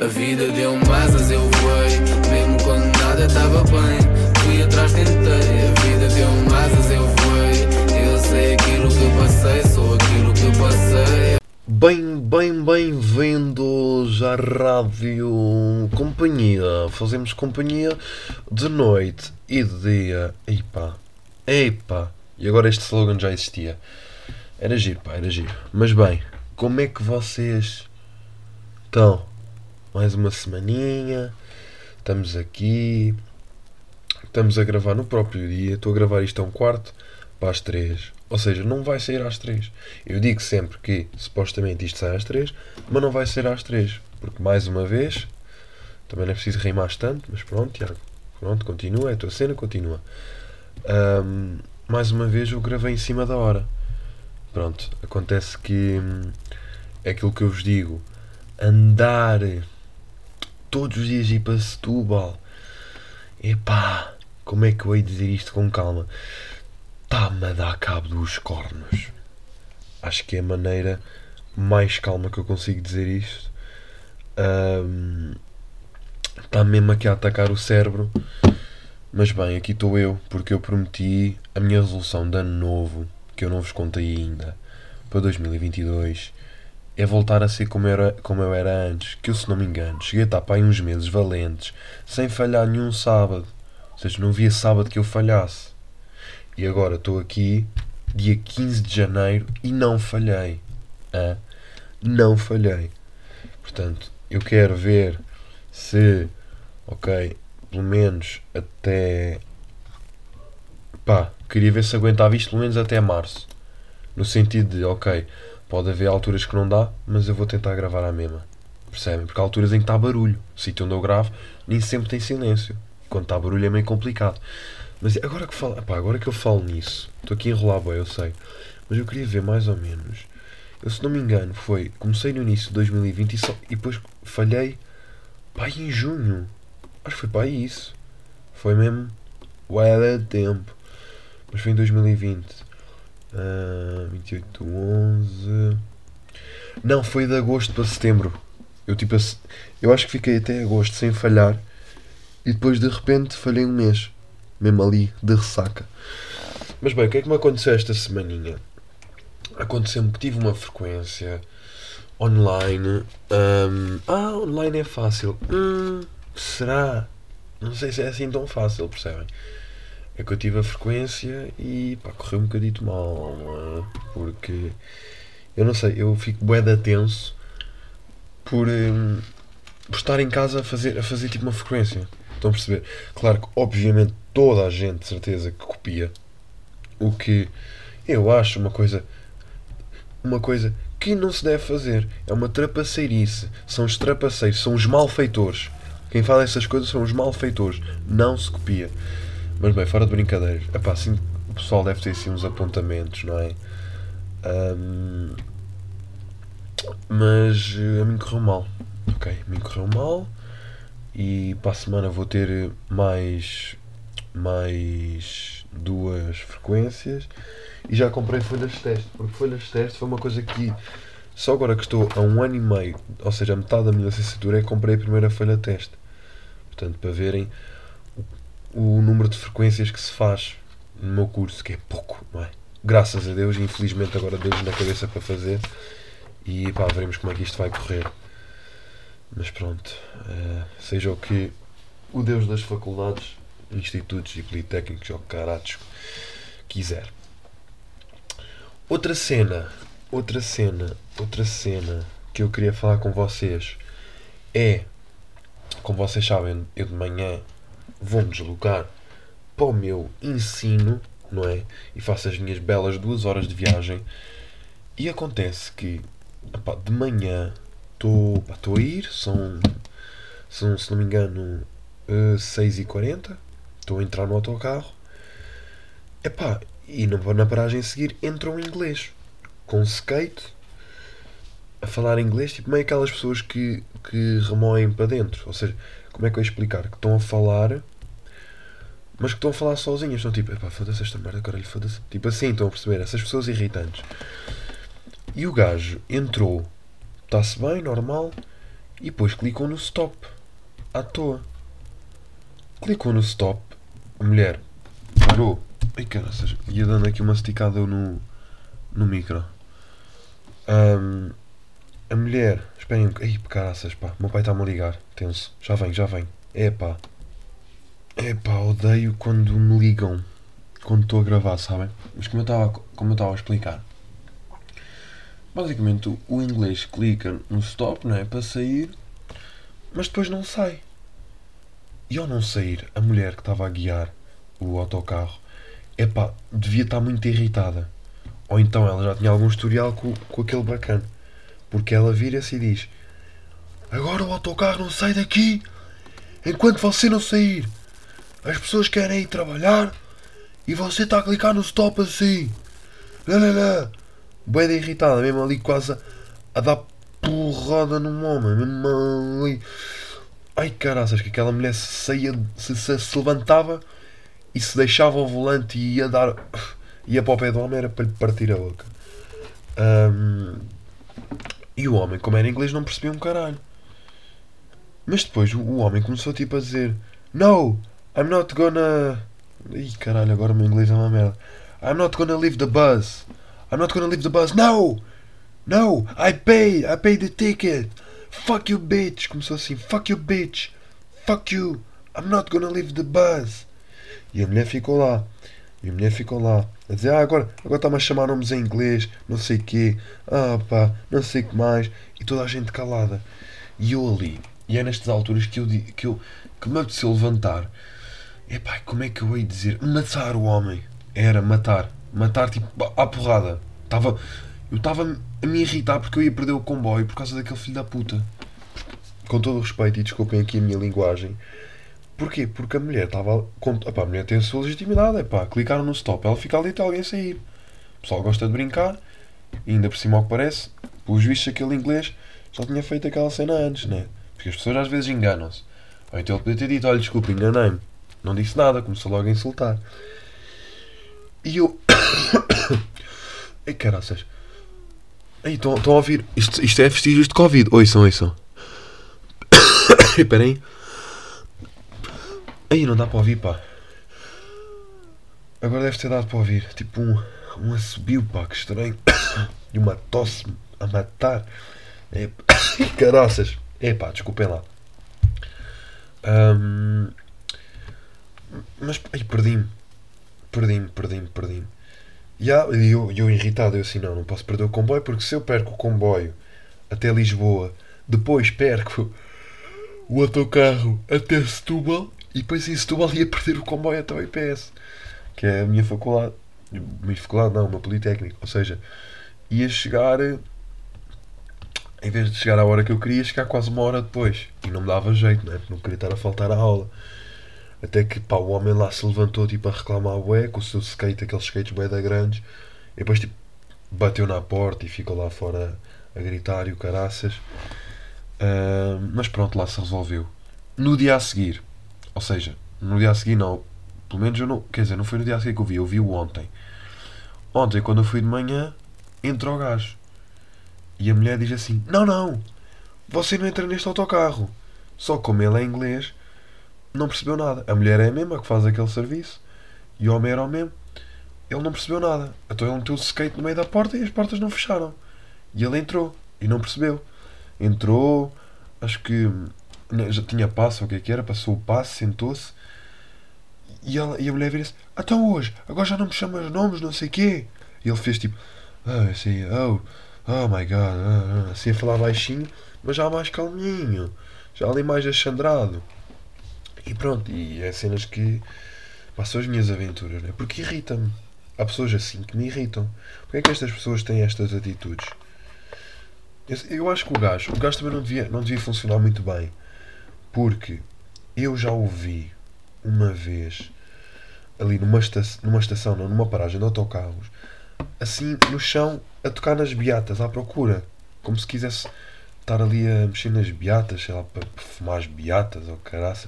A vida deu-me asas, eu voei. Mesmo quando nada estava bem, fui atrás, tentei. A vida deu-me asas, eu voei. Eu sei aquilo que passei, sou aquilo que passei. Bem, bem, bem-vindos à Rádio Companhia. Fazemos companhia de noite e de dia. Eipá, eipá. E agora este slogan já existia. Era giro, pá, era giro. Mas bem, como é que vocês estão? Mais uma semaninha. Estamos aqui. Estamos a gravar no próprio dia. Estou a gravar isto a um quarto para as três. Ou seja, não vai sair às três. Eu digo sempre que supostamente isto sai às três, mas não vai sair às três. Porque mais uma vez, também não é preciso rimar tanto, mas pronto, Tiago. Pronto, continua, é a tua cena, continua. Ahm, mais uma vez eu gravei em cima da hora. Pronto, acontece que hum, é aquilo que eu vos digo. Andar todos os dias ir para Setúbal. Epá, como é que eu hei de dizer isto com calma? Está-me a dar cabo dos cornos. Acho que é a maneira mais calma que eu consigo dizer isto. Está mesmo aqui a atacar o cérebro. Mas bem, aqui estou eu, porque eu prometi a minha resolução de ano novo, que eu não vos contei ainda, para 2022, é voltar a ser como, era, como eu era antes, que eu, se não me engano, cheguei a estar para aí uns meses valentes, sem falhar nenhum sábado. Ou seja, não havia sábado que eu falhasse. E agora estou aqui, dia 15 de janeiro, e não falhei. Não falhei. Portanto, eu quero ver se, ok, pelo menos até. pá, queria ver se aguentava isto pelo menos até março. No sentido de, ok, pode haver alturas que não dá, mas eu vou tentar gravar à mesma. Percebem? Porque há alturas em que está barulho. O sítio onde eu gravo nem sempre tem silêncio. Quando está barulho é meio complicado. Mas agora que, falo, epá, agora que eu falo nisso, estou aqui a enrolar eu sei. Mas eu queria ver mais ou menos. Eu, se não me engano, foi. Comecei no início de 2020 e, só, e depois falhei. Pá, em junho. Acho que foi para isso. Foi mesmo. Ué, de tempo. Mas foi em 2020. Uh, 28 de 11. Não, foi de agosto para setembro. Eu tipo. Eu acho que fiquei até agosto sem falhar. E depois de repente falhei um mês. Mesmo ali, de ressaca. Mas bem, o que é que me aconteceu esta semaninha? Aconteceu-me que tive uma frequência online. hum, ah, online é fácil. Hum, será? Não sei se é assim tão fácil, percebem? É que eu tive a frequência e pá, correu um bocadito mal, é? Porque eu não sei, eu fico bué da tenso por, hum, por estar em casa a fazer, a fazer tipo uma frequência. Estão a perceber? Claro que, obviamente, toda a gente, de certeza, que copia. O que eu acho uma coisa. Uma coisa que não se deve fazer. É uma trapaceirice. São os trapaceiros, são os malfeitores. Quem fala essas coisas são os malfeitores. Não se copia. Mas bem, fora de brincadeiras. Epá, assim, o pessoal deve ter assim uns apontamentos, não é? Ahm, mas eh, a mim correu mal. Ok, a mim correu mal. E para a semana vou ter mais, mais duas frequências. E já comprei folhas de teste. Porque folhas de teste foi uma coisa que só agora que estou há um ano e meio, ou seja, a metade da minha licenciatura, é que comprei a primeira folha de teste. Portanto, para verem o, número de frequências que se faz no meu curso, que é pouco, não é? Graças a Deus, infelizmente agora Deus na cabeça para fazer. E pá, veremos como é que isto vai correr. Mas pronto, eh, seja o que o Deus das faculdades, institutos e politécnicos ou caratos quiser. Outra cena, outra cena, outra cena que eu queria falar com vocês é, como vocês sabem, eu de manhã vou-me deslocar para o meu ensino, não é? E faço as minhas belas duas horas de viagem. E acontece que, de manhã estou a ir, são, são, se não me engano, uh, 6h40. Estou a entrar no autocarro. Epá, e na, na paragem a seguir entra um inglês com skate a falar inglês, tipo meio aquelas pessoas que, que remoem para dentro. Ou seja, como é que eu ia explicar? Que estão a falar, mas que estão a falar sozinhas. Estão tipo, epá, foda-se esta merda, caralho, foda-se. Tipo assim, estão a perceber? Essas pessoas irritantes. E o gajo entrou, está-se bem, normal, E depois clicou no stop. À toa. Clicou no stop. A mulher parou. Ai caraças. Ia dando aqui uma esticada no, no micro. Ahm, a mulher. Esperem um. Ai caraças, pá. O meu pai está-me a ligar. Tenso. Já vem, já vem. É pá. É pá, odeio quando me ligam. Quando estou a gravar, sabem? Mas como eu estava a explicar. Basicamente o, inglês clica no stop, não é? Para sair. Mas depois não sai. E ao não sair, a mulher que estava a guiar o autocarro, epá, devia estar muito irritada. Ou então ela já tinha algum historial com, com aquele bacana. Porque ela vira-se e diz: Agora o autocarro não sai daqui enquanto você não sair. As pessoas querem ir trabalhar e você está a clicar no stop assim. Lá, lá, lá. Bem irritada, mesmo ali quase a, dar porrada num homem. Mesmo ali. Ai caraças, que aquela mulher saía, se, se, se levantava e se deixava o volante e ia dar. ia para o pé do homem era para lhe partir a boca. Ahm, e o homem, como era inglês, não percebia um caralho. Mas depois o, homem começou tipo a dizer: No, I'm not gonna. Ih caralho, agora o meu inglês é uma merda. I'm not gonna leave the bus. I'm not gonna leave the bus. No! No! I paid! I paid the ticket! Fuck you, bitch! Começou assim: Fuck you, bitch! Fuck you! I'm not gonna leave the bus! E a mulher ficou lá. E a mulher ficou lá. A dizer: Ah, agora agora está-me a chamar nomes em inglês, não sei quê. Ah, pá, não sei que mais. E toda a gente calada. E eu ali. E é nestas alturas que eu, que eu que me apeteceu levantar. Epá, como é que eu ia dizer? Matar o homem. Era matar. Matar tipo à porrada. Tava, eu estava a me irritar porque eu ia perder o comboio por causa daquele filho da puta. Com todo o respeito e desculpem aqui a minha linguagem. Porquê? Porque a mulher estava. a mulher tem a sua legitimidade. Epá, clicaram no stop. Ela fica ali até alguém sair. O pessoal gosta de brincar. E ainda por cima ao que parece, pelos vistos aquele inglês já tinha feito aquela cena antes, né? Porque as pessoas às vezes enganam-se. Ou então ele podia ter dito, olha, desculpa, enganei-me. Não disse nada, começou logo a insultar. E eu. Ei, caraças. Ei, estão a ouvir? Isto, isto é vestígios de Covid. Ouçam, ouçam. Espera aí. Aí não dá para ouvir, pá. Agora deve ter dado para ouvir. Tipo um, um assobio, pá, que estranho. E uma tosse a matar. É, caraças. É pá, desculpem lá. Ahm, mas, ai, perdi-me. Perdi-me, perdi-me, perdi-me. E ah, e eu, eu irritado, eu assim, não, não posso perder o comboio, porque se eu perco o comboio até Lisboa, depois perco o autocarro até Setúbal, e depois em Setúbal ia perder o comboio até o IPS, que é a minha faculdade. Minha faculdade não, uma politécnica. Ou seja, ia chegar, em vez de chegar à hora que eu queria, chegar quase uma hora depois. E não me dava jeito, é? Porque não queria estar a faltar à aula. Até que pá, o homem lá se levantou tipo, a reclamar bué, com o seu skate, aqueles skates bué da grandes. E depois tipo, bateu na porta e ficou lá fora a gritar e o caraças. Ah, mas pronto, lá se resolveu. No dia a seguir, ou seja, no dia a seguir não, pelo menos eu não, quer dizer, não foi no dia a seguir que eu vi, eu vi-o ontem. Ontem, quando eu fui de manhã, entra o gajo. E a mulher diz assim: Não, não, você não entra neste autocarro. Só que como ele é inglês, não percebeu nada. A mulher é a mesma que faz aquele serviço e o homem era o mesmo. Ele não percebeu nada. Então ele meteu o skate no meio da porta e as portas não fecharam. E ele entrou e não percebeu. Entrou, acho que já tinha passo, o que é que era, passou o passo, sentou-se. E, ela, e a mulher vira-se: Então hoje, agora já não me chamas nomes, não sei quê. E ele fez tipo: Ah, assim, oh, oh my god, ah, ah", assim a falar baixinho, mas já mais calminho, já ali mais achandrado. E pronto, e é cenas que passam as minhas aventuras, né? Porque irrita-me. Há pessoas assim que me irritam. Porquê é que estas pessoas têm estas atitudes? Eu, eu acho que o gajo, o gajo também não devia, não devia funcionar muito bem. Porque eu já ouvi uma vez ali numa, esta, numa estação, não, numa paragem de autocarros, assim no chão a tocar nas beatas à procura. Como se quisesse estar ali a mexer nas beatas, sei lá, para perfumar as beatas ou caraças,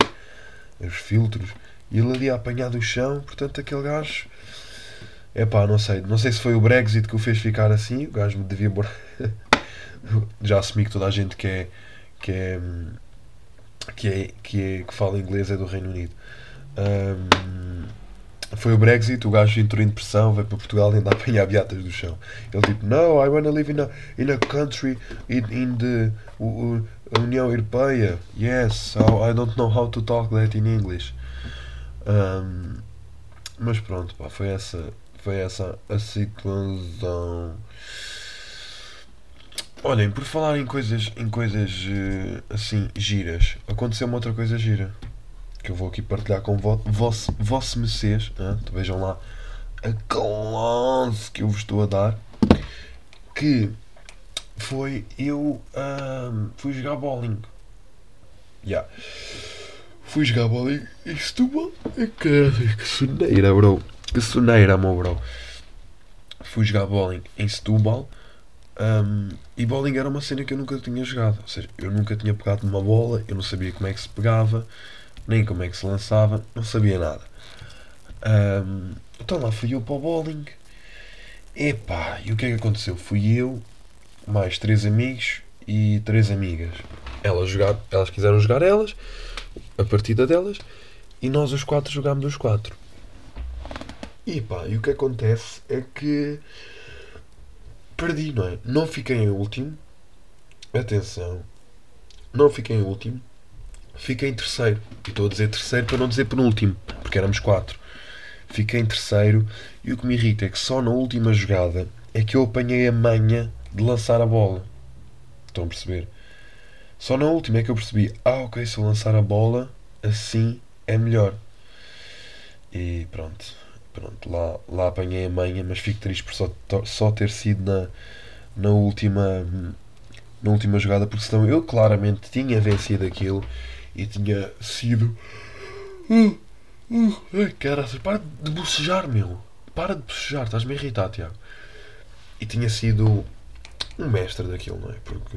os filtros. E ele ali a apanhar do chão, portanto aquele gajo. É pá, não sei. Não sei se foi o Brexit que o fez ficar assim. O gajo me devia. Já assumi que toda a gente que é, que é que é que é que fala inglês é do Reino Unido. Um, foi o Brexit, o gajo entrou em depressão, veio para Portugal e anda a apanhar beatas do chão. Ele tipo, no, I wanna live in a, in a country in, in the União Europeia. Yes, so I don't know how to talk that in English. Um, mas pronto, pá, foi essa, foi essa a situação. Olhem, por falar em coisas, em coisas assim giras, aconteceu uma outra coisa gira que eu vou aqui partilhar com vo vosso, vosso mecês. Né? Vejam lá a classe que eu vos estou a dar. Que foi eu um, fui jogar bowling. Yeah. Fui jogar bowling em Setúbal. Que, que soneira, bro. Que soneira, meu bro. Fui jogar bowling em Setúbal. Um, e bowling era uma cena que eu nunca tinha jogado. Ou seja, eu nunca tinha pegado numa bola, eu não sabia como é que se pegava nem como é que se lançava, não sabia nada. Um, então lá fui eu para o bowling. Epá, e o que é que aconteceu? Fui eu, mais três amigos e três amigas. Elas, jogar, elas quiseram jogar elas, a partida delas, e nós os quatro jogámos os quatro. E e o que acontece é que perdi, não é? Não fiquei em último. Atenção. Não fiquei em último fiquei em terceiro. E estou a dizer terceiro para não dizer penúltimo, porque éramos quatro. Fiquei em terceiro e o que me irrita é que só na última jogada é que eu apanhei a manha de lançar a bola. Estão a perceber? Só na última é que eu percebi, ah ok, se eu lançar a bola, assim é melhor. E pronto, pronto, lá, lá apanhei a manha, mas fico triste por só, só ter sido na, na última na última jogada, porque senão eu claramente tinha vencido aquilo e tinha sido. Uh, uh, ai, para de bocejar, meu. Para de bocejar, estás-me a irritar, Tiago. E tinha sido um mestre daquilo, não é? Porque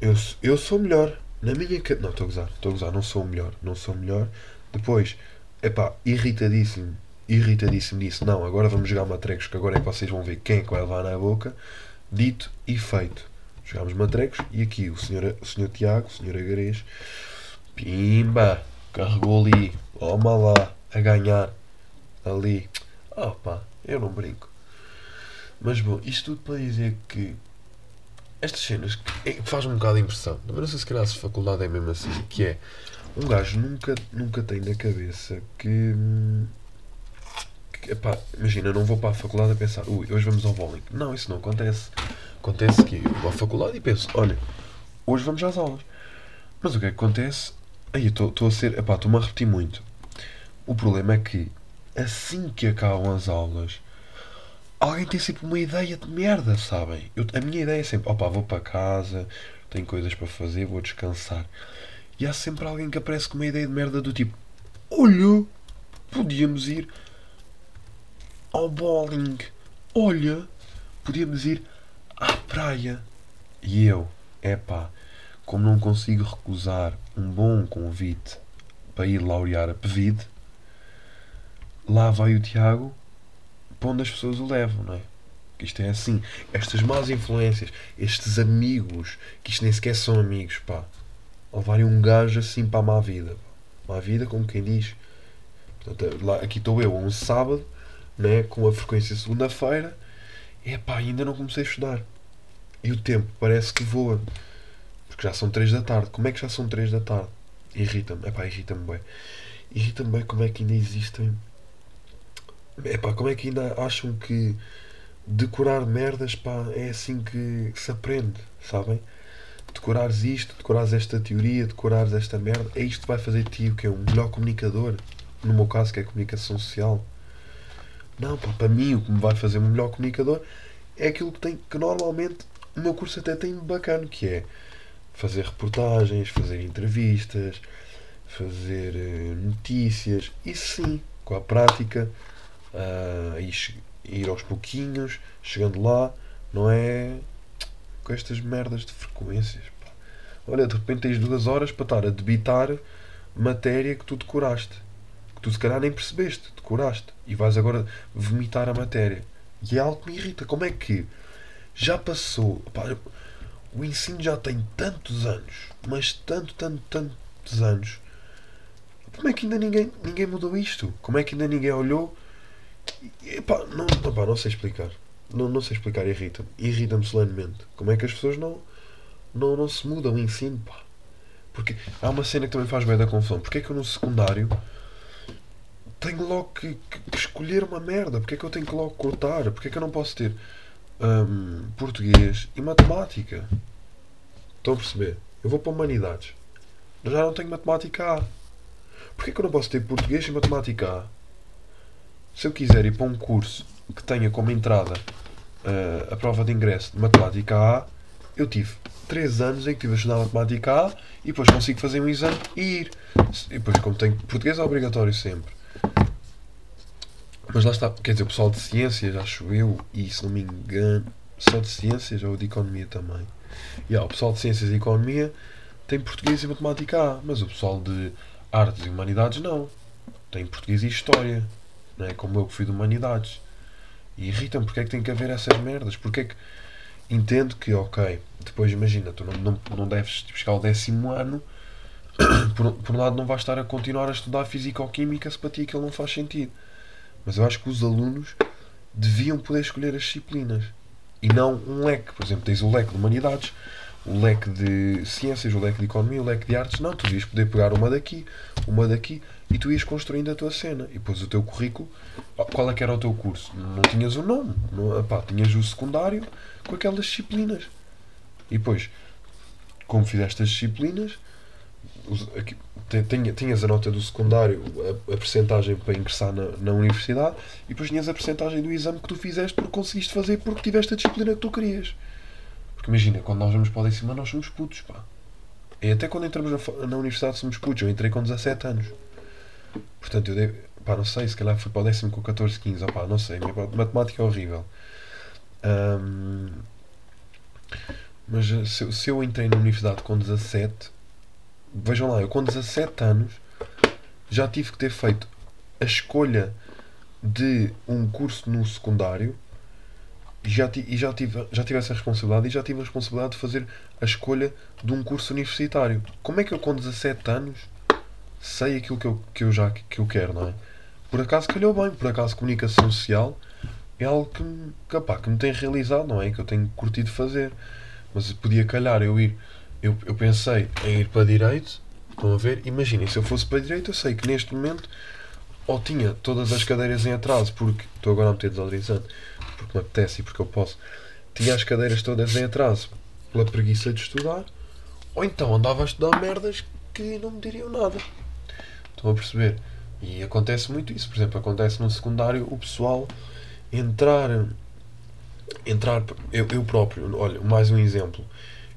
eu, eu sou melhor. Na minha. Não, estou a gozar, estou a gozar, não sou melhor. Não sou melhor. Depois, epá, irritadíssimo. Irritadíssimo disse: Não, agora vamos jogar matrecos, que agora é que vocês vão ver quem é que vai levar na boca. Dito e feito. Jogámos matrecos e aqui o senhor, o senhor Tiago, o senhor Agarês, Pimba! Carregou ali. Toma lá. A ganhar. Ali. Opa, eu não brinco. Mas bom, isto tudo para dizer que estas cenas é, faz um bocado de impressão. Também não sei se calhar se faculdade é mesmo assim. Que é um gajo nunca, nunca tem na cabeça que. Que epá, imagina, eu não vou para a faculdade a pensar, ui, hoje vamos ao bowling. Não, isso não acontece. Acontece que eu vou à faculdade e penso, olha, hoje vamos às aulas. Mas o que é que acontece Aí estou a ser. Epá, estou-me a repetir muito. O problema é que assim que acabam as aulas, alguém tem sempre uma ideia de merda, sabem? Eu, a minha ideia é sempre, opá, vou para casa, tenho coisas para fazer, vou descansar. E há sempre alguém que aparece com uma ideia de merda do tipo, olha, podíamos ir ao bowling. Olha, podíamos ir à praia. E eu, epá, como não consigo recusar um bom convite para ir laurear a PVID, lá vai o Tiago para onde as pessoas o levam, não é? Isto é assim. Estas más influências, estes amigos, que isto nem sequer são amigos, pá. Levarem um gajo assim para a má vida. Má vida, como quem diz. Portanto, lá, aqui estou eu, um sábado, né, com a frequência segunda-feira, e pá, ainda não comecei a estudar. E o tempo parece que voa. Porque já são 3 da tarde. Como é que já são 3 da tarde? Irrita-me. Epá, irrita-me bem. Irrita-me bem como é que ainda existem. Epá, como é que ainda acham que decorar merdas, pá, é assim que se aprende, sabem? Decorares isto, decorares esta teoria, decorares esta merda, é isto que vai fazer de ti o que é um melhor comunicador. No meu caso, que é comunicação social. Não, pá, para mim, o que me vai fazer um melhor comunicador é aquilo que tem, que normalmente o meu curso até tem bacana, que é fazer reportagens, fazer entrevistas, fazer uh, notícias. e sim, com a prática, uh, ir aos pouquinhos, chegando lá, não é com estas merdas de frequências. Pá. Olha, de repente tens duas horas para estar a debitar matéria que tu decoraste. Que tu se calhar nem percebeste, decoraste. E vais agora vomitar a matéria. E é algo que me irrita. Como é que já passou. O ensino já tem tantos anos, mas tanto, tanto, tantos anos. Como é que ainda ninguém, ninguém mudou isto? Como é que ainda ninguém olhou? Epá, não, não sei explicar. Não, não sei explicar, irrita-me. Irrita-me solenemente. Como é que as pessoas não, não, não se mudam o ensino, pá? Porque há uma cena que também faz bem da confusão. Porque é que eu no secundário tenho logo que, que, escolher uma merda? Porque é que eu tenho que logo cortar? Porque é que eu não posso ter hum, português e matemática? Estão a perceber? Eu vou para humanidades. Já não tenho matemática A. Porquê é que eu não posso ter português e matemática A? Se eu quiser ir para um curso que tenha como entrada uh, a prova de ingresso de matemática A, eu tive 3 anos em que tive a estudar matemática A e depois consigo fazer um exame e ir. E depois, como tenho português, é obrigatório sempre. Mas lá está, quer dizer, o pessoal de ciências, acho eu, e se não me engano, só de ciências ou de economia também. E yeah, o pessoal de ciências e economia tem português e matemática A, mas o pessoal de artes e humanidades não. Tem português e história, não é? Como eu que fui de humanidades. E irritam porque é que tem que haver essas merdas? Porque é que entendo que, ok, depois imagina, tu não, não, não deves buscar o décimo ano, por, por um lado não vais estar a continuar a estudar física ou química se para ti aquilo não faz sentido. Mas eu acho que os alunos deviam poder escolher as disciplinas e não um leque. Por exemplo, tens o leque de humanidades, o leque de ciências, o leque de economia, o leque de artes. Não, tu devias poder pegar uma daqui, uma daqui e tu ias construindo a tua cena. E depois o teu currículo, qual é que era o teu curso? Não tinhas o nome, não, epá, tinhas o secundário com aquelas disciplinas. E depois, como fizeste as disciplinas, tinhas a nota do secundário, a, a percentagem para ingressar na, na universidade, e depois tinhas a percentagem do exame que tu fizeste porque conseguiste fazer porque tiveste a disciplina que tu querias. Porque imagina, quando nós vamos para o décimo nós somos putos, pá. E até quando entramos na, na, universidade somos putos. Eu entrei com 17 anos. Portanto, eu devo, pá, não sei, se calhar fui para o décimo com 14, 15, opá, não sei. Minha matemática é horrível. Um, mas se, se eu entrei na universidade com 17, vejam lá, eu com 17 anos já tive que ter feito a escolha de um curso no secundário e já, e já, tive, já tive essa responsabilidade e já tive a responsabilidade de fazer a escolha de um curso universitário. Como é que eu com 17 anos sei aquilo que eu, que eu já que eu quero, não é? Por acaso calhou bem, por acaso comunicação social é algo que, que, opá, que me tem realizado, não é? Que eu tenho curtido fazer. Mas podia calhar eu ir eu, eu pensei em ir para direito. Estão a ver? Imaginem, se eu fosse para direito, eu sei que neste momento ou tinha todas as cadeiras em atraso, porque estou agora a meter desodorizante, porque me apetece e porque eu posso. Tinha as cadeiras todas em atraso pela preguiça de estudar, ou então andava a estudar merdas que não me diriam nada. Estão a perceber? E acontece muito isso. Por exemplo, acontece no secundário o pessoal entrar. Entrar. Eu, eu próprio, olha, mais um exemplo.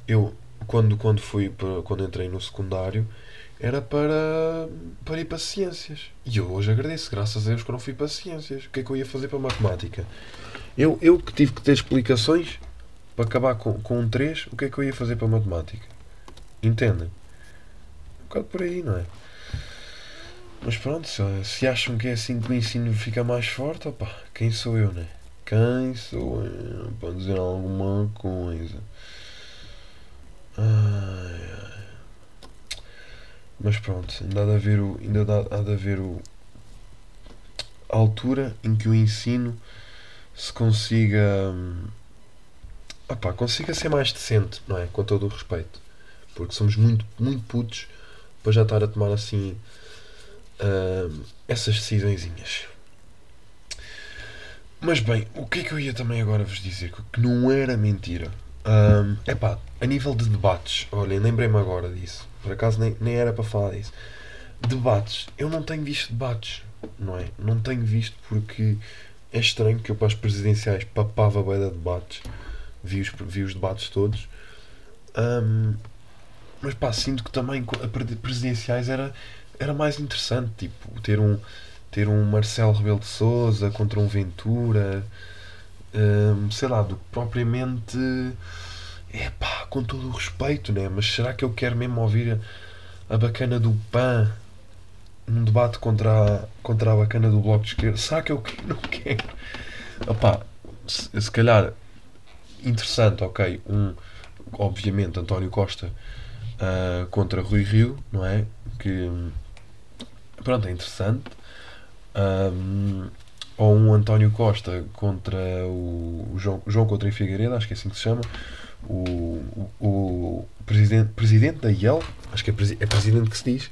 Eu quando, quando fui para, quando entrei no secundário era para, para ir para ciências. E eu hoje agradeço, graças a Deus que não fui para ciências. O que é que eu ia fazer para matemática? Eu, eu que tive que ter explicações para acabar com, com um 3, o que é que eu ia fazer para matemática? Entendem? Um bocado por aí, não é? Mas pronto, se, se acham que é assim que o ensino fica mais forte, opa, quem sou eu, né? Quem sou eu para dizer alguma coisa? Ai, ai. Mas pronto, ainda há de haver o. Ainda há de haver o. A altura em que o ensino se consiga. Hum, opá, consiga ser mais decente, não é? Com todo o respeito. Porque somos muito, muito putos para já estar a tomar assim. Hum, essas decisõezinhas. Mas bem, o que é que eu ia também agora vos dizer? Que não era mentira. Um, epá, a nível de debates, olhem, lembrei-me agora disso. Por acaso nem, nem era para falar disso. Debates, eu não tenho visto debates, não é? Não tenho visto porque é estranho que eu para as presidenciais papava bem de debates, vi os, vi os debates todos. Um, mas pá, sinto que também a presidenciais era, era mais interessante, tipo, ter um, ter um Marcelo Rebelo de Souza contra um Ventura sei lá, do que propriamente. É pá, com todo o respeito, né? Mas será que eu quero mesmo ouvir a, a bacana do PAN num debate contra a, contra a bacana do Bloco de Esquerda? Será que eu não quero? Opá, se, se calhar interessante, ok, um, obviamente, António Costa uh, contra Rui Rio, não é? Que pronto, é interessante. Um, ou um António Costa contra o, João, João Coutinho Figueiredo, acho que é assim que se chama, o, o, o presidente, presidente da IEL, acho que é, é presidente que se diz,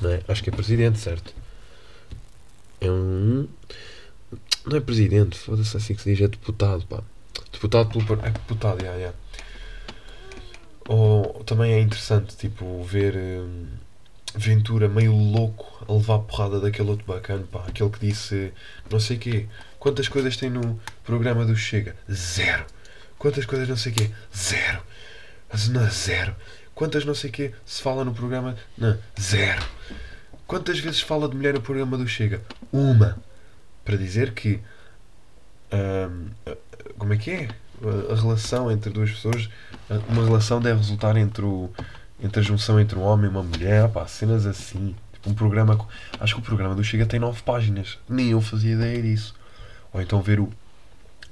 não é? Acho que é presidente, certo? É um. Não é presidente, foda-se assim que se diz, é deputado, pá. Deputado pelo. É deputado, já, já. Ou também é interessante, tipo, ver. Hum, Ventura meio louco a levar a porrada daquele outro bacana, pá, aquele que disse não sei quê. Quantas coisas tem no programa do Chega? Zero. Quantas coisas não sei quê? Zero. Mas não, zero. Quantas não sei quê se fala no programa? Não, zero. Quantas vezes fala de mulher no programa do Chega? Uma. Para dizer que. Como é que é? A relação entre duas pessoas. Uma relação deve resultar entre o entre a junção entre um homem e uma mulher, pá, cenas assim. Tipo, um programa. Acho que o programa do Chega tem nove páginas. Nem eu fazia ideia disso. Ou então ver o,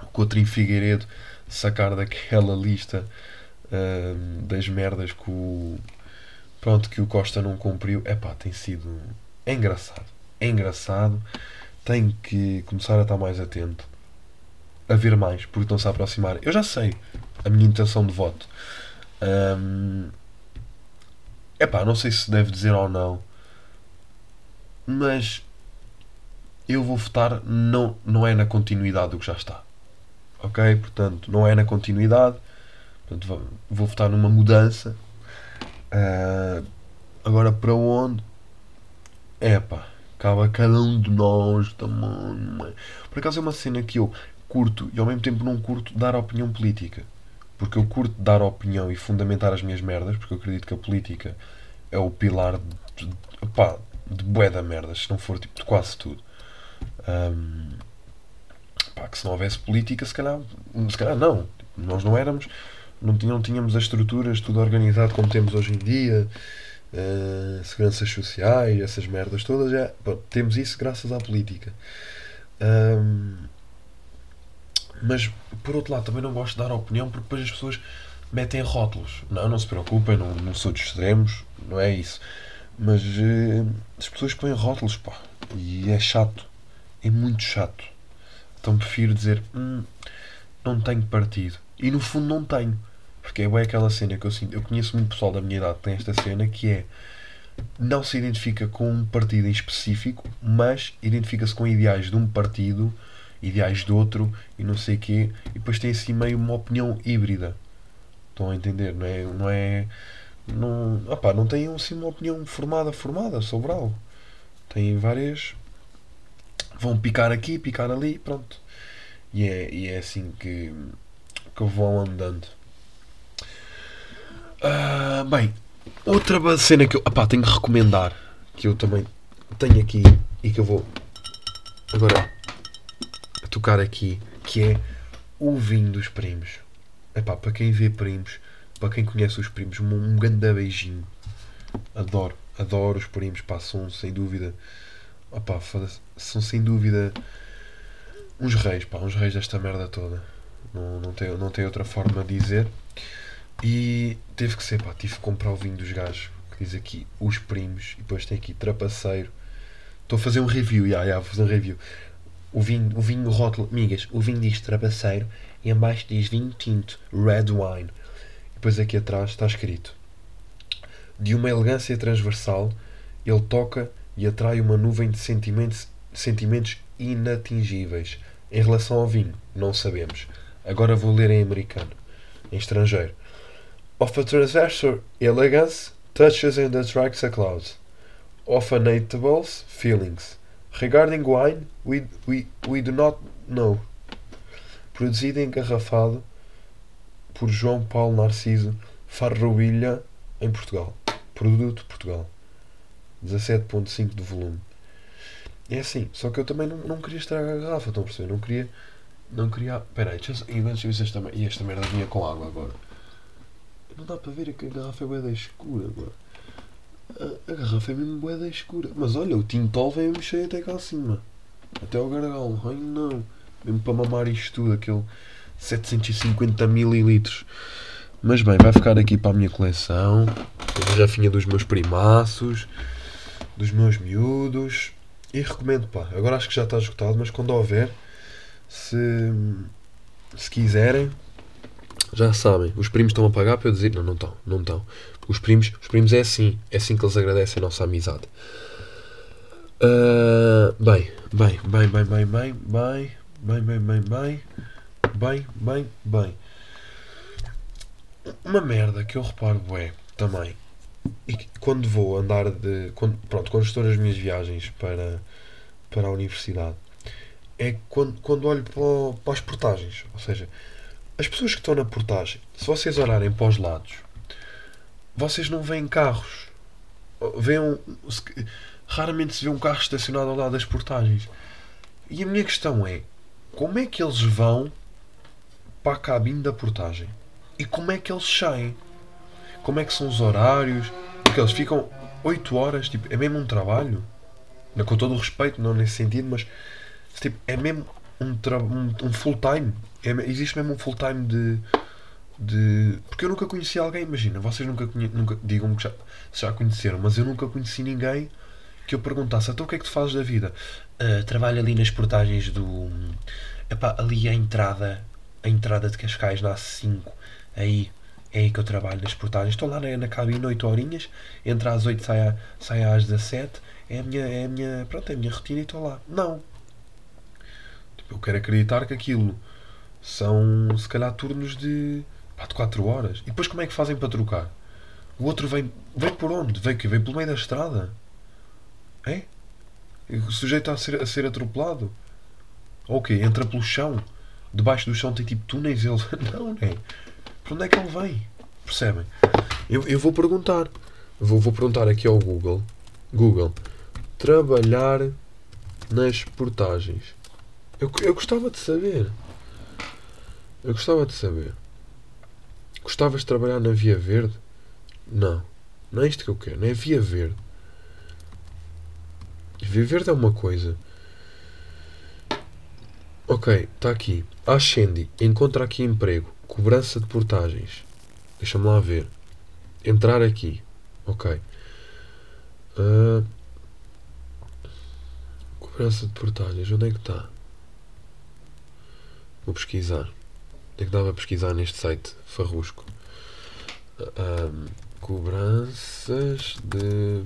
o Coutrinho Figueiredo sacar daquela lista uh, das merdas que o. Pronto, que o Costa não cumpriu. É pá, tem sido. É engraçado. É engraçado. Tenho que começar a estar mais atento. A ver mais, porque estão-se a aproximar. Eu já sei a minha intenção de voto. Um, é não sei se deve dizer ou não, mas eu vou votar não, não é na continuidade do que já está. Ok? Portanto, não é na continuidade. Portanto, vou, vou votar numa mudança. Uh, agora para onde? É pá, cabe a cada um de nós. Por acaso é uma cena que eu curto e ao mesmo tempo não curto dar opinião política porque eu curto dar opinião e fundamentar as minhas merdas, porque eu acredito que a política é o pilar de, pá, de bué da merdas, se não for tipo de quase tudo. Um, que se não houvesse política, se calhar, se calhar não. Nós não éramos, não tínhamos, as estruturas tudo organizado como temos hoje em dia, uh, seguranças sociais, essas merdas todas, já, temos isso graças à política. Um, mas por outro lado também não gosto de dar opinião porque depois as pessoas metem rótulos. Não, não se preocupem, não, não sou de extremos, não é isso. Mas uh, as pessoas põem rótulos, pá. E é chato. É muito chato. Então prefiro dizer, hum, não tenho partido. E no fundo não tenho. Porque é bem aquela cena que eu sinto. Eu conheço muito pessoal da minha idade que tem esta cena que é não se identifica com um partido em específico, mas identifica-se com ideais de um partido ideais de outro e não sei o quê, e depois tem assim meio uma opinião híbrida. Estão a entender? Não é. Não, é, não, opa, não tem assim uma opinião formada, formada sobre algo. Tem várias. Vão picar aqui, picar ali, pronto. E é, e é assim que, que vão andando. Uh, bem, outra cena que eu opá, tenho que recomendar, que eu também tenho aqui e que eu vou agora tocar aqui, que é o vinho dos primos. Epá, para quem vê primos, para quem conhece os primos, um, um grande beijinho. Adoro, adoro os primos, pá, são sem dúvida. Opá, são sem dúvida uns reis, pá, uns reis desta merda toda. Não, não, tem, não tem outra forma de dizer. E teve que ser, pá, tive que comprar o vinho dos gajos, que diz aqui os primos, e depois tem aqui trapaceiro. Estou a fazer um review, já, já, vou fazer um review o vinho, o vinho rótulo, amigas, o vinho diz trapaceiro e embaixo diz vinho tinto, red wine. E depois aqui atrás está escrito: De uma elegância transversal, ele toca e atrai uma nuvem de sentimentos, sentimentos inatingíveis. Em relação ao vinho, não sabemos. Agora vou ler em americano, em estrangeiro. Of a transversal elegance, touches and attracts a cloud. Of unnatables feelings Regarding wine, we, we, we do not know. Produzido e engarrafado por João Paulo Narciso Farrobilha, em Portugal. Produto Portugal. 17.5 de volume. É assim, só que eu também não, não queria estragar a garrafa, estão a perceber? Não queria. Não queria. Peraí, deixa eu esta, e esta merda vinha com água agora. Não dá para ver que a garrafa é bem escura agora. A, a garrafa é mesmo boeda escura. Mas olha, o tintol vem mesmo cheio até cá acima. Até ao gargalo. Ai não. Mesmo para mamar isto tudo, aquele 750 mililitros. Mas bem, vai ficar aqui para a minha coleção. Eu já finha dos meus primaços, dos meus miúdos. E recomendo, pá. Agora acho que já está esgotado, mas quando houver, se, se quiserem, já sabem. Os primos estão a pagar para eu dizer. Não, não estão. Não estão. Os primos, os primos é assim. É assim que eles agradecem a nossa amizade. Uh, bem, bem, bem, bem, bem, bem, bem, bem, bem, bem, bem, bem, bem, bem. Uma merda que eu reparo é também. E quando vou andar de. Quando, pronto, quando estou nas minhas viagens para, para a universidade, é quando, quando olho para, para as portagens. Ou seja, as pessoas que estão na portagem, se vocês olharem para os lados, vocês não veem carros. Veem, raramente se vê um carro estacionado ao lado das portagens. E a minha questão é: como é que eles vão para a cabine da portagem? E como é que eles saem? Como é que são os horários? Porque eles ficam 8 horas, tipo, é mesmo um trabalho? Com todo o respeito, não nesse sentido, mas tipo, é mesmo um, um, um full time. É, existe mesmo um full time de, de. Porque eu nunca conheci alguém, imagina, vocês nunca, nunca digam que já, já conheceram, mas eu nunca conheci ninguém que eu perguntasse, então o que é que tu fazes da vida? Uh, trabalho ali nas portagens do. Epá, ali a entrada, a entrada de Cascais na A5, aí é aí que eu trabalho nas portagens. Estou lá na, na cabine 8 horinhas, entra às 8, sai, a, sai às 17. É a minha, é a minha, pronto, é a minha rotina e estou lá. Não. Tipo, eu quero acreditar que aquilo são, se calhar, turnos de, de 4 horas. E depois como é que fazem para trocar? O outro vem, vem por onde? Vem, que vem pelo meio da estrada. É? O sujeito a ser, a ser atropelado? Ou o quê? Entra pelo chão? Debaixo do chão tem tipo túneis? Ele... Não, é? Para onde é que ele vem? Percebem? Eu, eu vou perguntar. Vou, vou perguntar aqui ao Google. Google. Trabalhar nas portagens. Eu, eu gostava de saber. Eu gostava de saber. Gostavas de trabalhar na Via Verde? Não. Não é isto que eu quero. Não é Via Verde. Via Verde é uma coisa. Ok, está aqui. Ascendi. Encontra aqui emprego. Cobrança de portagens. Deixa-me lá ver. Entrar aqui. Ok. Uh, cobrança de portagens. Onde é que está? Vou pesquisar. É que dava a pesquisar neste site farrusco? Uh, cobranças de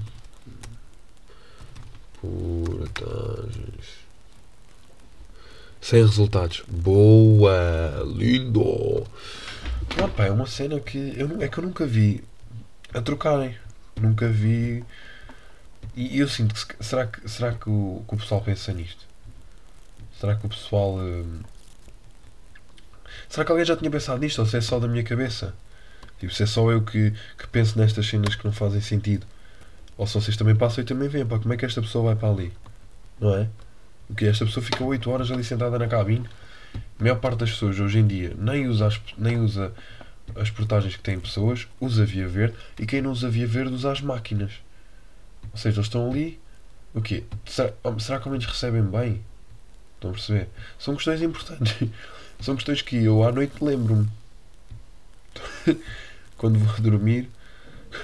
portagens. Sem resultados. Boa! Lindo! Ah, é uma cena que eu, é que eu nunca vi a trocarem. Nunca vi. E eu sinto que será que, será que, o, que o pessoal pensa nisto? Será que o pessoal. Hum, será que alguém já tinha pensado nisto? Ou se é só da minha cabeça? Tipo, se é só eu que, que penso nestas cenas que não fazem sentido. Ou se vocês também passam e também veem, pá, como é que esta pessoa vai para ali? Não é? Porque esta pessoa fica 8 horas ali sentada na cabine. A maior parte das pessoas hoje em dia nem usa as, nem usa as portagens que têm pessoas, usa via verde. E quem não usa via verde usa as máquinas. Ou seja, eles estão ali. O quê? Será, será que ao menos recebem bem? Estão a perceber? São questões importantes. São questões que eu à noite lembro-me. Quando vou dormir,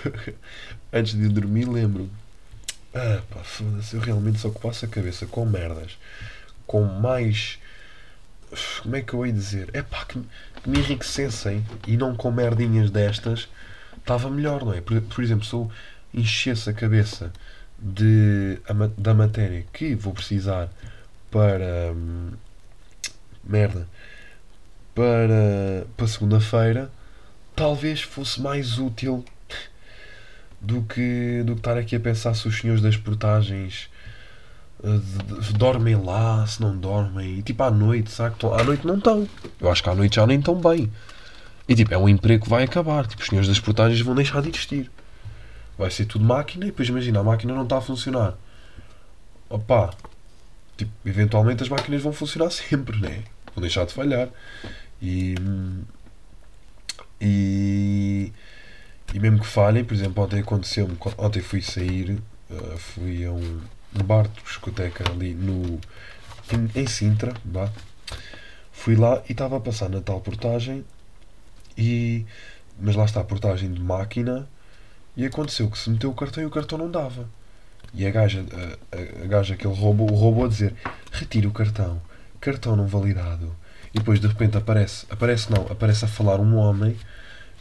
antes de dormir, lembro-me ah, pá, foda-se, eu realmente só que passo a cabeça com merdas, com mais. Como é que eu ia dizer? É pá, que, que me enriquecessem e não com merdinhas destas, estava melhor, não é? Por, por exemplo, se eu enchesse a cabeça de, da matéria que vou precisar para. Hum, merda. Para, para segunda-feira, talvez fosse mais útil do que, do que estar aqui a pensar se os senhores das portagens uh, dormem lá, se não dormem. E tipo, à noite, estão? À noite não estão. Eu acho que à noite já nem estão bem. E tipo, é um emprego que vai acabar. Tipo, os senhores das portagens vão deixar de existir. Vai ser tudo máquina e depois imagina, a máquina não está a funcionar. Opa, tipo, eventualmente as máquinas vão funcionar sempre, né? Vão deixar de falhar. E. E e mesmo que falhem, por exemplo, ontem aconteceu-me, ontem fui sair, uh, fui a um, um bar de discoteca ali no, em, em Sintra, bah. fui lá e estava a passar na tal portagem e mas lá está a portagem de máquina e aconteceu que se meteu o cartão e o cartão não dava. E a gaja, a, a, a gaja que ele roubou, o roubou a dizer retire o cartão, cartão não validado. E depois de repente aparece, aparece não, aparece a falar um homem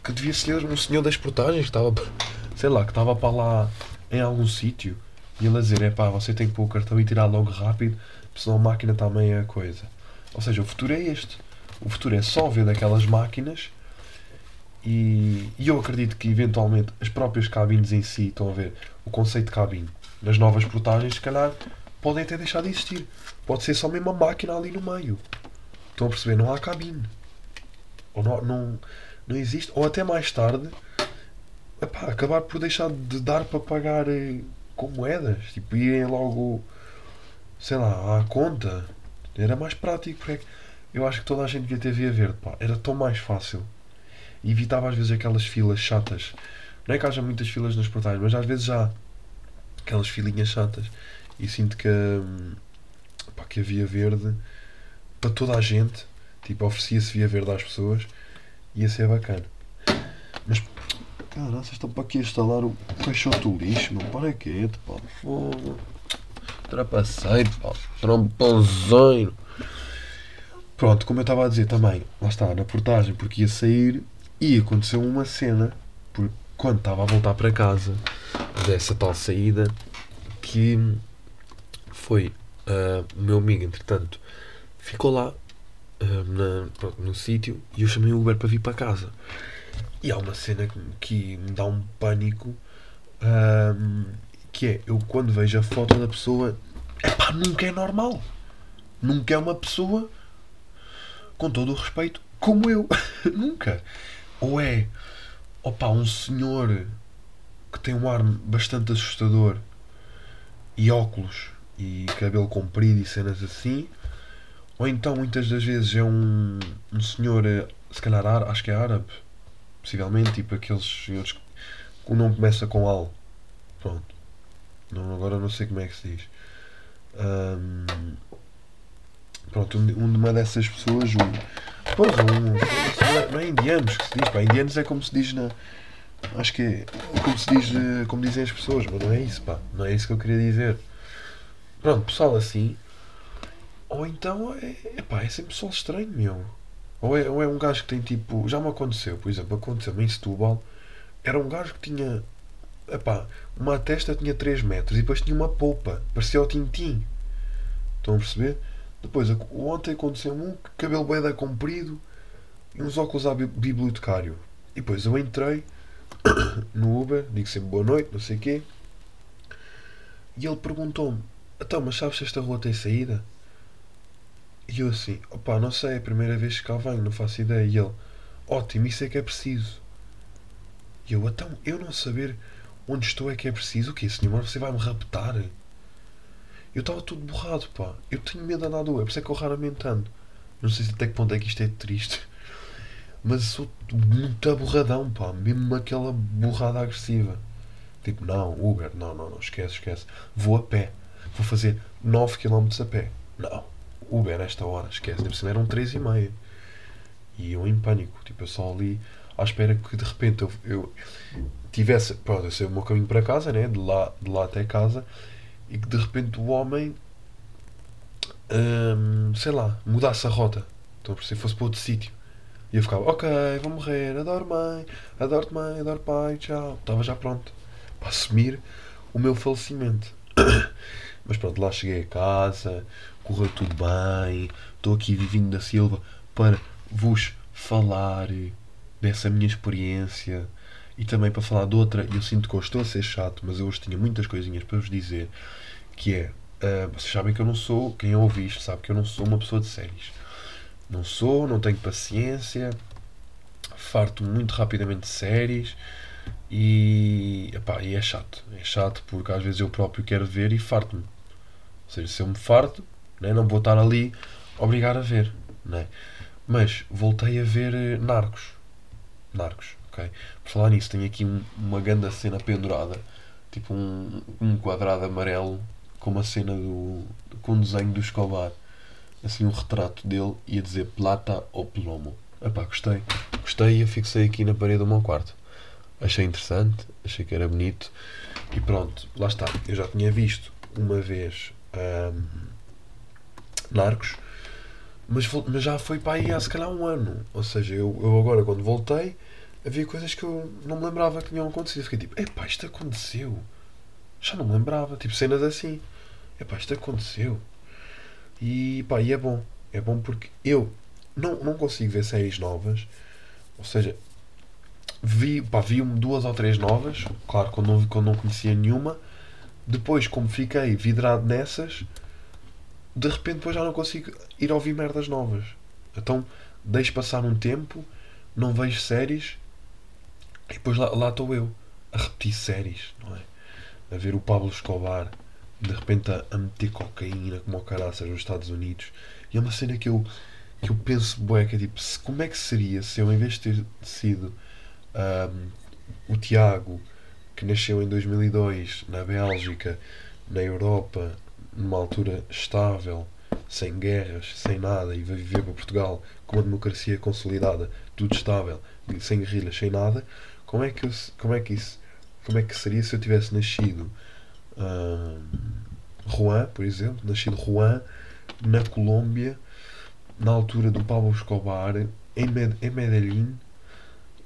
que devia ser um senhor das portagens, que estava, sei lá, que estava para lá em algum sítio. E ele a dizer, é pá, você tem que pôr o cartão e tirar logo rápido, senão a máquina também é a coisa. Ou seja, o futuro é este. O futuro é só ver daquelas máquinas e, e eu acredito que eventualmente as próprias cabines em si, estão a ver, o conceito de cabine, nas novas portagens, se calhar, podem até deixar de existir. Pode ser só mesmo uma máquina ali no meio. Estão a perceber? Não há cabine. Ou não, não, não existe. Ou até mais tarde, epá, acabar por deixar de dar para pagar eh, com moedas. Tipo, irem logo, sei lá, à conta. Era mais prático. Porque eu acho que toda a gente devia ter via verde. Pá. Era tão mais fácil. E evitava às vezes aquelas filas chatas. Não é que haja muitas filas nos portais, mas às vezes há aquelas filinhas chatas. E sinto que, hum, pá, que a via verde para toda a gente, tipo, oferecia-se via verde às pessoas, ia ser bacana. Mas, caralho, vocês estão para aqui a instalar o caixote do lixo, não para quieto, pá, fogo. Trapaceiro, pá, trompãozeiro. Pronto, como eu estava a dizer também, lá está, na portagem, porque ia sair e aconteceu uma cena, quando estava a voltar para casa dessa tal saída, que foi uh, o meu amigo, entretanto, ficou lá uh, na, pronto, no sítio e eu chamei o Uber para vir para casa. E há uma cena que, que me dá um pânico uh, que é eu quando vejo a foto da pessoa, epá, nunca é normal. Nunca é uma pessoa com todo o respeito como eu. nunca. Ou é opa, um senhor que tem um ar bastante assustador e óculos e cabelo comprido e cenas assim. Ou então muitas das vezes é um, um senhor, eh, se calhar acho que é árabe, possivelmente, tipo aqueles senhores que o nome começa com Al. Pronto. Não, agora não sei como é que se diz. Um, pronto, um, uma dessas pessoas, um, Pois, um, não é indianos que se diz, pá. Indianos é como se diz na. Acho que é como se diz, eh, como dizem as pessoas, mas não é isso, pá. Não é isso que eu queria dizer. Pronto, pessoal assim. Ou então é, é pá, é sempre pessoal estranho, meu. Ou é, ou é um gajo que tem tipo. Já me aconteceu, por exemplo, aconteceu-me em Setúbal. Era um gajo que tinha. Epá, uma testa tinha 3 metros e depois tinha uma polpa. Parecia o Tintim. Estão a perceber? Depois, ontem aconteceu-me um cabelo bem comprido e uns óculos a bibliotecário. E depois eu entrei no Uber, digo sempre boa noite, não sei o quê. E ele perguntou-me: Então, mas sabes se esta rua tem saída? E eu assim: Opá, não sei, é a primeira vez que cá venho, não faço ideia. E ele: Ótimo, isso é que é preciso. E eu: Então, eu não saber onde estou é que é preciso? O que, senhor? Você vai me raptar? Eu estava tudo borrado, pá. Eu tenho medo de andar do web, por isso é que eu raramente ando. Não sei até que ponto é que isto é triste. Mas sou muito aborradão, pá. Mesmo aquela borrada agressiva. Tipo, não, Uber, não, não, não, esquece, esquece. Vou a pé. Vou fazer 9 km a pé. Não, Uber esta hora, esquece. Ser, eram 3 e meia. E eu em pânico. Tipo, eu só ali à espera que de repente eu, eu tivesse. Pronto, eu sei o meu caminho para casa, né? De lá, de lá até casa e que de repente o homem, hum, sei lá, mudasse a rota. Então, se fosse para outro sítio. E eu ficava, ok, vou morrer, adoro mãe, adoro mãe, adoro pai, tchau. Estava já pronto para assumir o meu falecimento. Mas pronto, lá cheguei a casa, correu tudo bem, estou aqui vivinho da Silva para vos falar dessa minha experiência e também para falar de outra. Eu sinto que eu estou a ser chato, mas eu hoje tinha muitas coisinhas para vos dizer que é, uh, vocês sabem que eu não sou, quem ouve isto sabe que eu não sou uma pessoa de séries. Não sou, não tenho paciência, farto muito rapidamente de séries e, epá, e é chato. É chato porque às vezes eu próprio quero ver e farto-me. Ou seja, se eu me farto, né, não vou estar ali obrigar a ver. Né? Mas voltei a ver eh, Narcos. Narcos, ok? Por falar nisso, tenho aqui um, uma grande cena pendurada, tipo um, um quadrado amarelo com uma cena do. com um desenho do Escobar. Assim, um retrato dele e a dizer plata ou plomo. Epá, gostei. Gostei e a fixei aqui na parede do meu quarto. Achei interessante, achei que era bonito. E pronto, lá está. Eu já tinha visto uma vez Narcos, mas, mas já foi para aí há se calhar um ano. Ou seja, eu, eu agora quando voltei havia coisas que eu não me lembrava que tinham acontecido. Fiquei tipo, epá, isto aconteceu. Já não me lembrava. Tipo, cenas assim. Epá, isto aconteceu. E pá, e é bom. É bom porque eu não, não consigo ver séries novas. Ou seja, vi, pá, vi duas ou três novas. Claro, quando não, quando não conhecia nenhuma. Depois, como fiquei vidrado nessas, de repente depois já não consigo ir ouvir merdas novas. Então deixo passar um tempo, não vejo séries e depois lá lá estou eu a repetir séries, não é? A ver o Pablo Escobar de repente a, a meter cocaína como o caraças nos Estados Unidos. E é uma cena que eu, que eu penso, bué, que é tipo, se- como é que seria se eu, em vez de ter sido ahm, o Tiago, que nasceu em 2002 na Bélgica, na Europa, numa altura estável, sem guerras, sem nada, e vai viver para Portugal com uma democracia consolidada, tudo estável, sem guerrilhas, sem nada, como é que, eu, como é que isso, como é que seria se eu tivesse nascido ahm, Juan, por exemplo, nascido Juan na Colômbia, na altura do Pablo Escobar, em, Med em Medellín,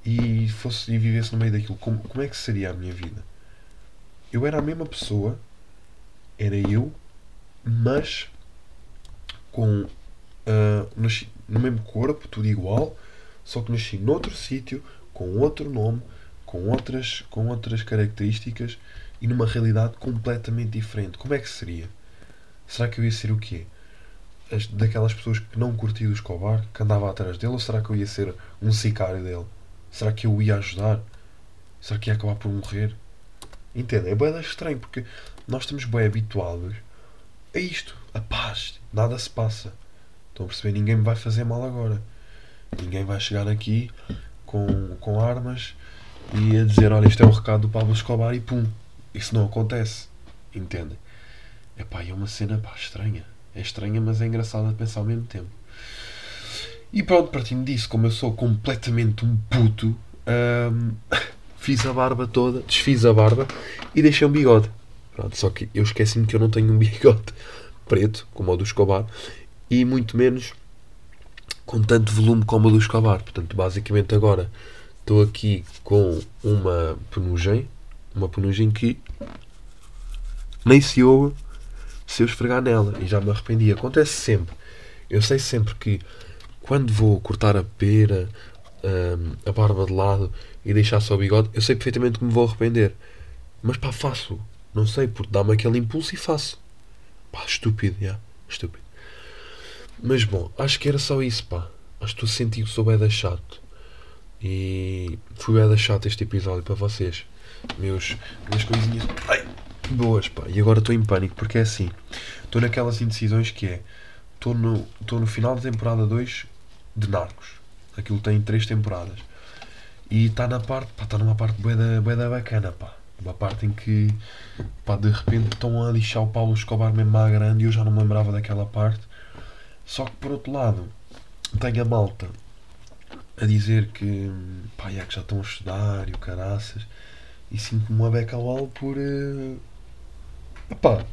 e, fosse, e vivesse no meio daquilo, como, como é que seria a minha vida? Eu era a mesma pessoa, era eu, mas com ah, nasci no mesmo corpo, tudo igual, só que nasci noutro sítio, com outro nome, com outras, com outras características e numa realidade completamente diferente. Como é que seria? Será que eu ia ser o quê? As- daquelas pessoas que não curtiam o Escobar, que andava atrás dele, ou será que eu ia ser um sicário dele? Será que eu o ia ajudar? Será que ia acabar por morrer? Entendem? É bem estranho porque nós estamos bem habituados a isto, a paz, nada se passa. Estão a perceber? Ninguém me vai fazer mal agora. Ninguém vai chegar aqui com, com armas e a dizer: Olha, isto é um recado do Pablo Escobar e pum. Isso não acontece. Entendem? Epá, é uma cena pá, estranha. É estranha, mas é engraçada de pensar ao mesmo tempo. E pronto, partindo disso, como eu sou completamente um puto, hum, fiz a barba toda, desfiz a barba e deixei um bigode. Pronto, só que eu esqueci-me que eu não tenho um bigode preto, como o do Escobar, e muito menos com tanto volume como o do Escobar. Portanto, basicamente agora estou aqui com uma penugem, uma penugem que nem se ouve se eu esfregar nela e já me arrependi. Acontece sempre. Eu sei sempre que quando vou cortar a pera, hum, a barba de lado e deixar só o bigode, eu sei perfeitamente que me vou arrepender. Mas pá, faço. Não sei, porque dá-me aquele impulso e faço. Pá, estúpido, já. Estúpido. Mas bom, acho que era só isso, pá. Acho que estou a sentir que sou beda chato. E fui beda chato este episódio para vocês. Meus, minhas coisinhas. Ai, boas, pá. E agora estou em pânico porque é assim. Estou naquelas indecisões que é. Estou no, estou no final da temporada 2 de Narcos. Aquilo tem 3 temporadas. E está na parte, pá, está numa parte bué da bacana, pá. Uma parte em que, pá, de repente estão a lixar o Paulo Escobar mesmo à grande e eu já não me lembrava daquela parte. Só que por outro lado, tenho a malta a dizer que, pá, já que já estão a estudar e o caraças. E sinto-me uma beca ao por, eh, epá,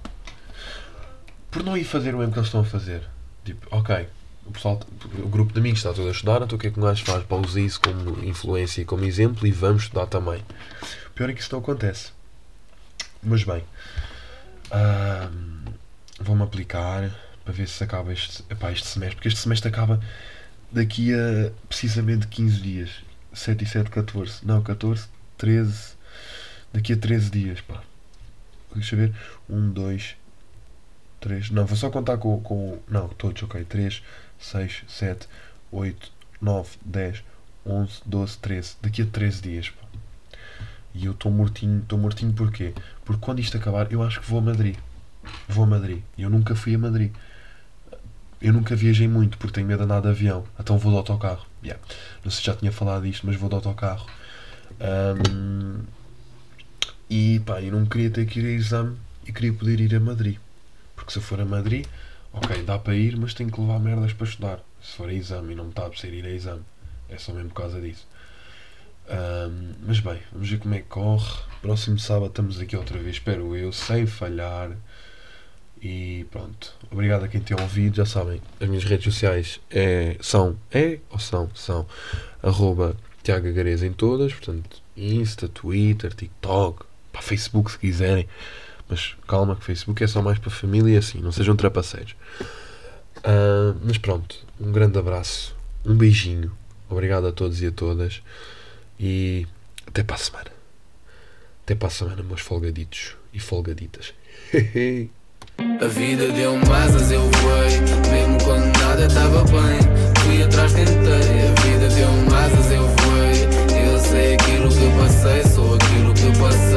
por não ir fazer o mesmo que eles estão a fazer. Tipo, ok, o, pessoal, o grupo de amigos está todo a estudar, então o que é que um gajo faz? Pá, usa isso como influência e como exemplo e vamos estudar também. O pior é que isso não acontece. Mas bem, ahm, vou-me aplicar para ver se acaba este, epá, este semestre, porque este semestre acaba daqui a precisamente 15 dias. 7 e 7, 14. Não, 14, 13. Daqui a 13 dias, pá. Deixa eu ver. 1, 2, 3. Não, vou só contar com. com não, todos, ok. 3, 6, 7, 8, 9, 10, 11, 12, 13. Daqui a 13 dias, pá. E eu estou mortinho. Estou mortinho porquê? Porque quando isto acabar, eu acho que vou a Madrid. Vou a Madrid. Eu nunca fui a Madrid. Eu nunca viajei muito porque tenho medo de andar de avião. Então vou de autocarro. Yeah. Não sei se já tinha falado disto, mas vou de autocarro. Ahm, e pá, eu não queria ter que ir a exame e queria poder ir a Madrid. Porque se eu for a Madrid, ok, dá para ir, mas tenho que levar merdas para estudar. Se for a exame e não me está a ser ir a exame. É só mesmo por causa disso. Um, mas bem, vamos ver como é que corre. Próximo sábado estamos aqui outra vez, espero eu, sem falhar. E pronto. Obrigado a quem tem ouvido. Já sabem, as minhas redes sociais é, são, é ou são, são arroba Tiago Gareza em todas, portanto, Insta, Twitter, TikTok, para Facebook se quiserem. Mas calma que Facebook é só mais para família e assim, não sejam trapaceiros. Uh, mas pronto, um grande abraço, um beijinho. Obrigado a todos e a todas. E até para a semana. Até para a semana, meus folgaditos e folgaditas. A vida deu asas, eu voei Mesmo quando nada estava bem Fui atrás, tentei A vida deu asas, eu voei Eu sei aquilo que passei Sou aquilo que passei